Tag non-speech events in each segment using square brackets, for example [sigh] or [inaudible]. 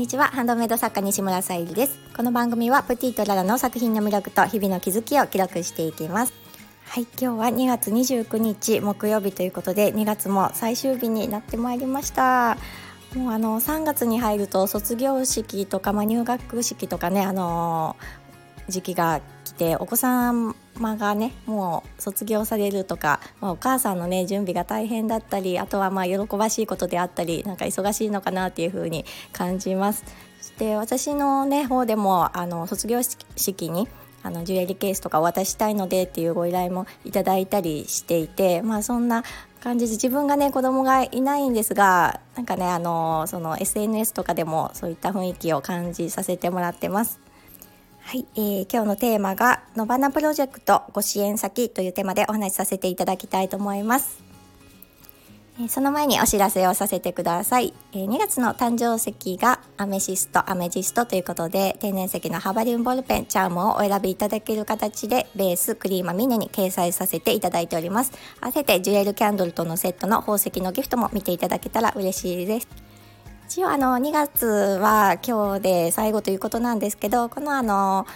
にちは。ハンドメイド作家西村さゆりです。この番組はプティとララの作品の魅力と日々の気づきを記録していきます。はい今日は2月29日木曜日ということで2月も最終日になってまいりました。もうあの3月に入ると卒業式とか、まあ、入学式とかねあの時期が来てお子様がねもう卒業されるとか、まあ、お母さんのね準備が大変だったりあとはまあ喜ばしいことであったりなんか忙しいのかなっていう風に感じますそして私のね方でもあの卒業式にあのジュエリーケースとかお渡ししたいのでっていうご依頼もいただいたりしていてまあそんな感じで自分がね子供がいないんですがなんかねあのその SNS とかでもそういった雰囲気を感じさせてもらってます。はい、えー、今日のテーマが「のばなプロジェクトご支援先」というテーマでお話しさせていただきたいと思います。え、その前にお知らせをさせてください。え、2月の誕生石がアメシスト、アメジストということで天然石のハバリウムボールペン、チャームをお選びいただける形でベース、クリーマミネに掲載させていただいております。合わせてジュエルキャンドルとのセットの宝石のギフトも見ていただけたら嬉しいです。一応あの2月は今日で最後ということなんですけどこのあの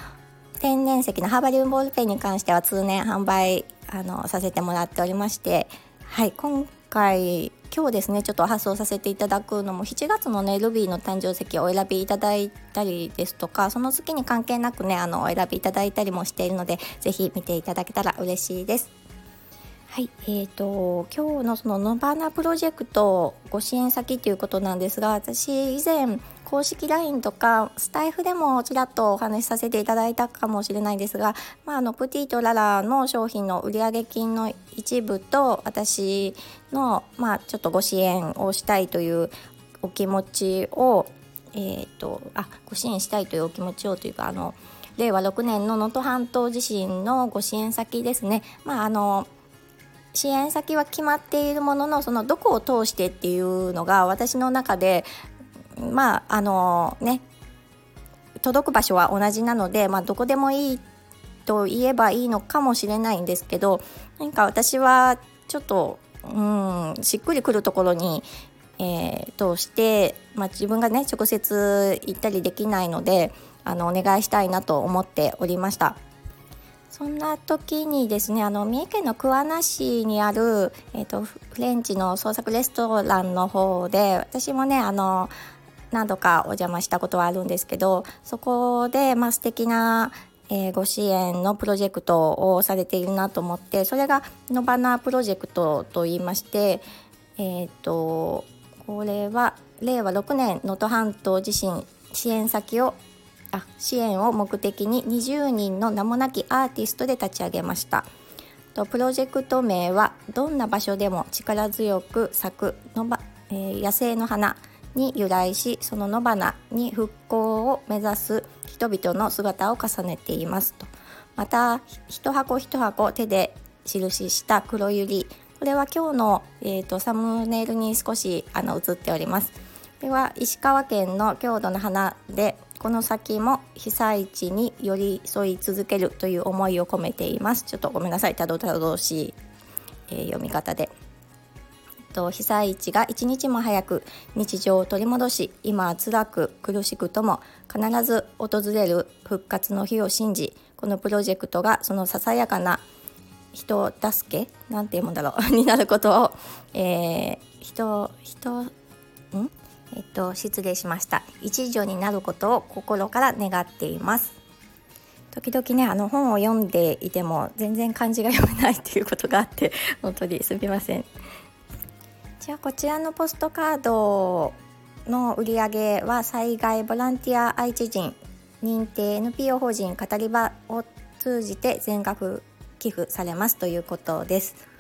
天然石のハーバリウムボールペンに関しては通年販売あのさせてもらっておりましてはい今回今日ですねちょっと発送させていただくのも7月のねルビーの誕生石をお選びいただいたりですとかその月に関係なくねあのお選びいただいたりもしているので是非見ていただけたら嬉しいです。はい、えーと、今日のそのノバナプロジェクトご支援先ということなんですが私以前公式 LINE とかスタイフでもちらっとお話しさせていただいたかもしれないですが、まあ、あのプティとララの商品の売上金の一部と私の、まあ、ちょっとご支援をしたいというお気持ちを、えーと、あご支援したいというお気持ちをというかあの令和6年の能登半島地震のご支援先ですね、まあ、あの支援先は決まっているもののそのどこを通してっていうのが私の中でまああのね届く場所は同じなので、まあ、どこでもいいと言えばいいのかもしれないんですけど何か私はちょっとうんしっくりくるところに、えー、通して、まあ、自分がね直接行ったりできないのであのお願いしたいなと思っておりました。そんな時にですねあの三重県の桑名市にある、えーと、フレンチの創作レストランの方で私もねあの何度かお邪魔したことはあるんですけどそこで、まあ、素敵なえー、ご支援のプロジェクトをされているなと思ってそれがノバナプロジェクトといいまして、えーとこれは令和6年能登半島地震支援先をあ支援を目的に20人の名もなきアーティストで立ち上げました。とプロジェクト名は「どんな場所でも力強く咲くのば、えー、野生の花」に由来しその野花に復興を目指す人々の姿を重ねています。とまた一箱一箱手で印した黒百合。これは今日の、えーと、サムネイルに少しあの映っております。では石川県の郷土の花でこの先も被災地に寄り添い続けるという思いを込めています。ちょっとごめんなさい。たどたどしい、えー、読み方で。と被災地が一日も早く日常を取り戻し今は辛く苦しくとも必ず訪れる復活の日を信じこのプロジェクトがそのささやかな人助け？なんていうもんだろう。になることを、えー、人人ん？えっと、失礼しました。一助になることを心から願っています。時々ねあの本を読んでいても全然漢字が読めないっていうことがあって [laughs] 本当にすみません。じゃあこちらのポストカードの売り上げは災害ボランティア愛知人認定 NPO 法人語り場を通じて全額寄付されますということです。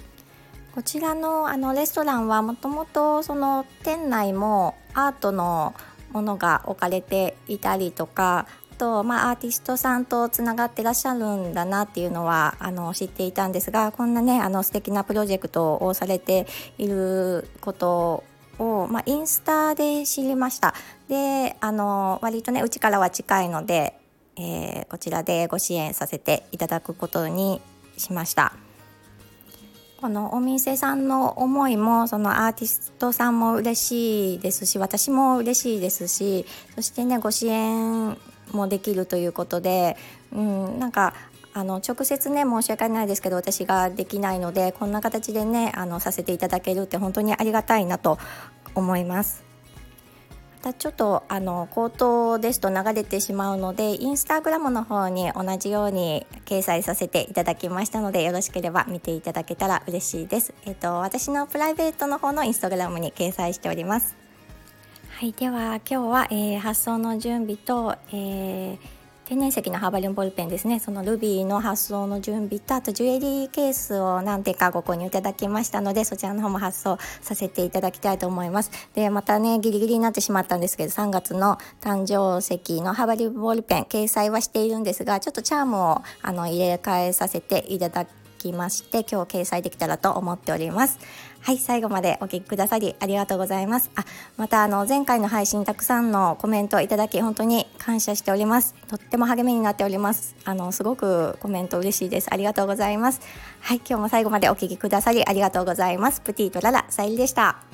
こちらのあのレストランはもともとその店内もアートのものが置かれていたりとかと、まあ、アーティストさんとつながってらっしゃるんだなっていうのはあの知っていたんですがこんなねあの素敵なプロジェクトをされていることを、まあ、インスタで知りましたであの割とねうちからは近いので、えー、こちらでご支援させていただくことにしました。このお店さんの思いもそのアーティストさんも嬉しいですし私も嬉しいですしそしてねご支援もできるということで、うん、なんかあの直接ね申し訳ないですけど私ができないのでこんな形でねあのさせていただけるって本当にありがたいなと思います。またちょっとあの口頭ですと流れてしまうのでインスタグラムの方に同じように掲載させていただきましたのでよろしければ見ていただけたら嬉しいです。えっと私のプライベートの方のインスタグラムに掲載しております。はい、では今日は、えー、発送の準備と、えー天然石のハーバリウムボールペンですね。そのルビーの発送の準備とあとジュエリーケースを何点かご購入いただきましたのでそちらの方も発送させていただきたいと思います。でまたねギリギリになってしまったんですけど3月の誕生石のハーバリウムボールペン掲載はしているんですがちょっとチャームをあの入れ替えさせていただききまして今日掲載できたらと思っております。はい最後までお聞きくださりありがとうございます。あまたあの前回の配信たくさんのコメントいただき本当に感謝しております。とっても励みになっております。あのすごくコメント嬉しいです。ありがとうございます。はい今日も最後までお聞きくださりありがとうございます。プティとララさゆりでした。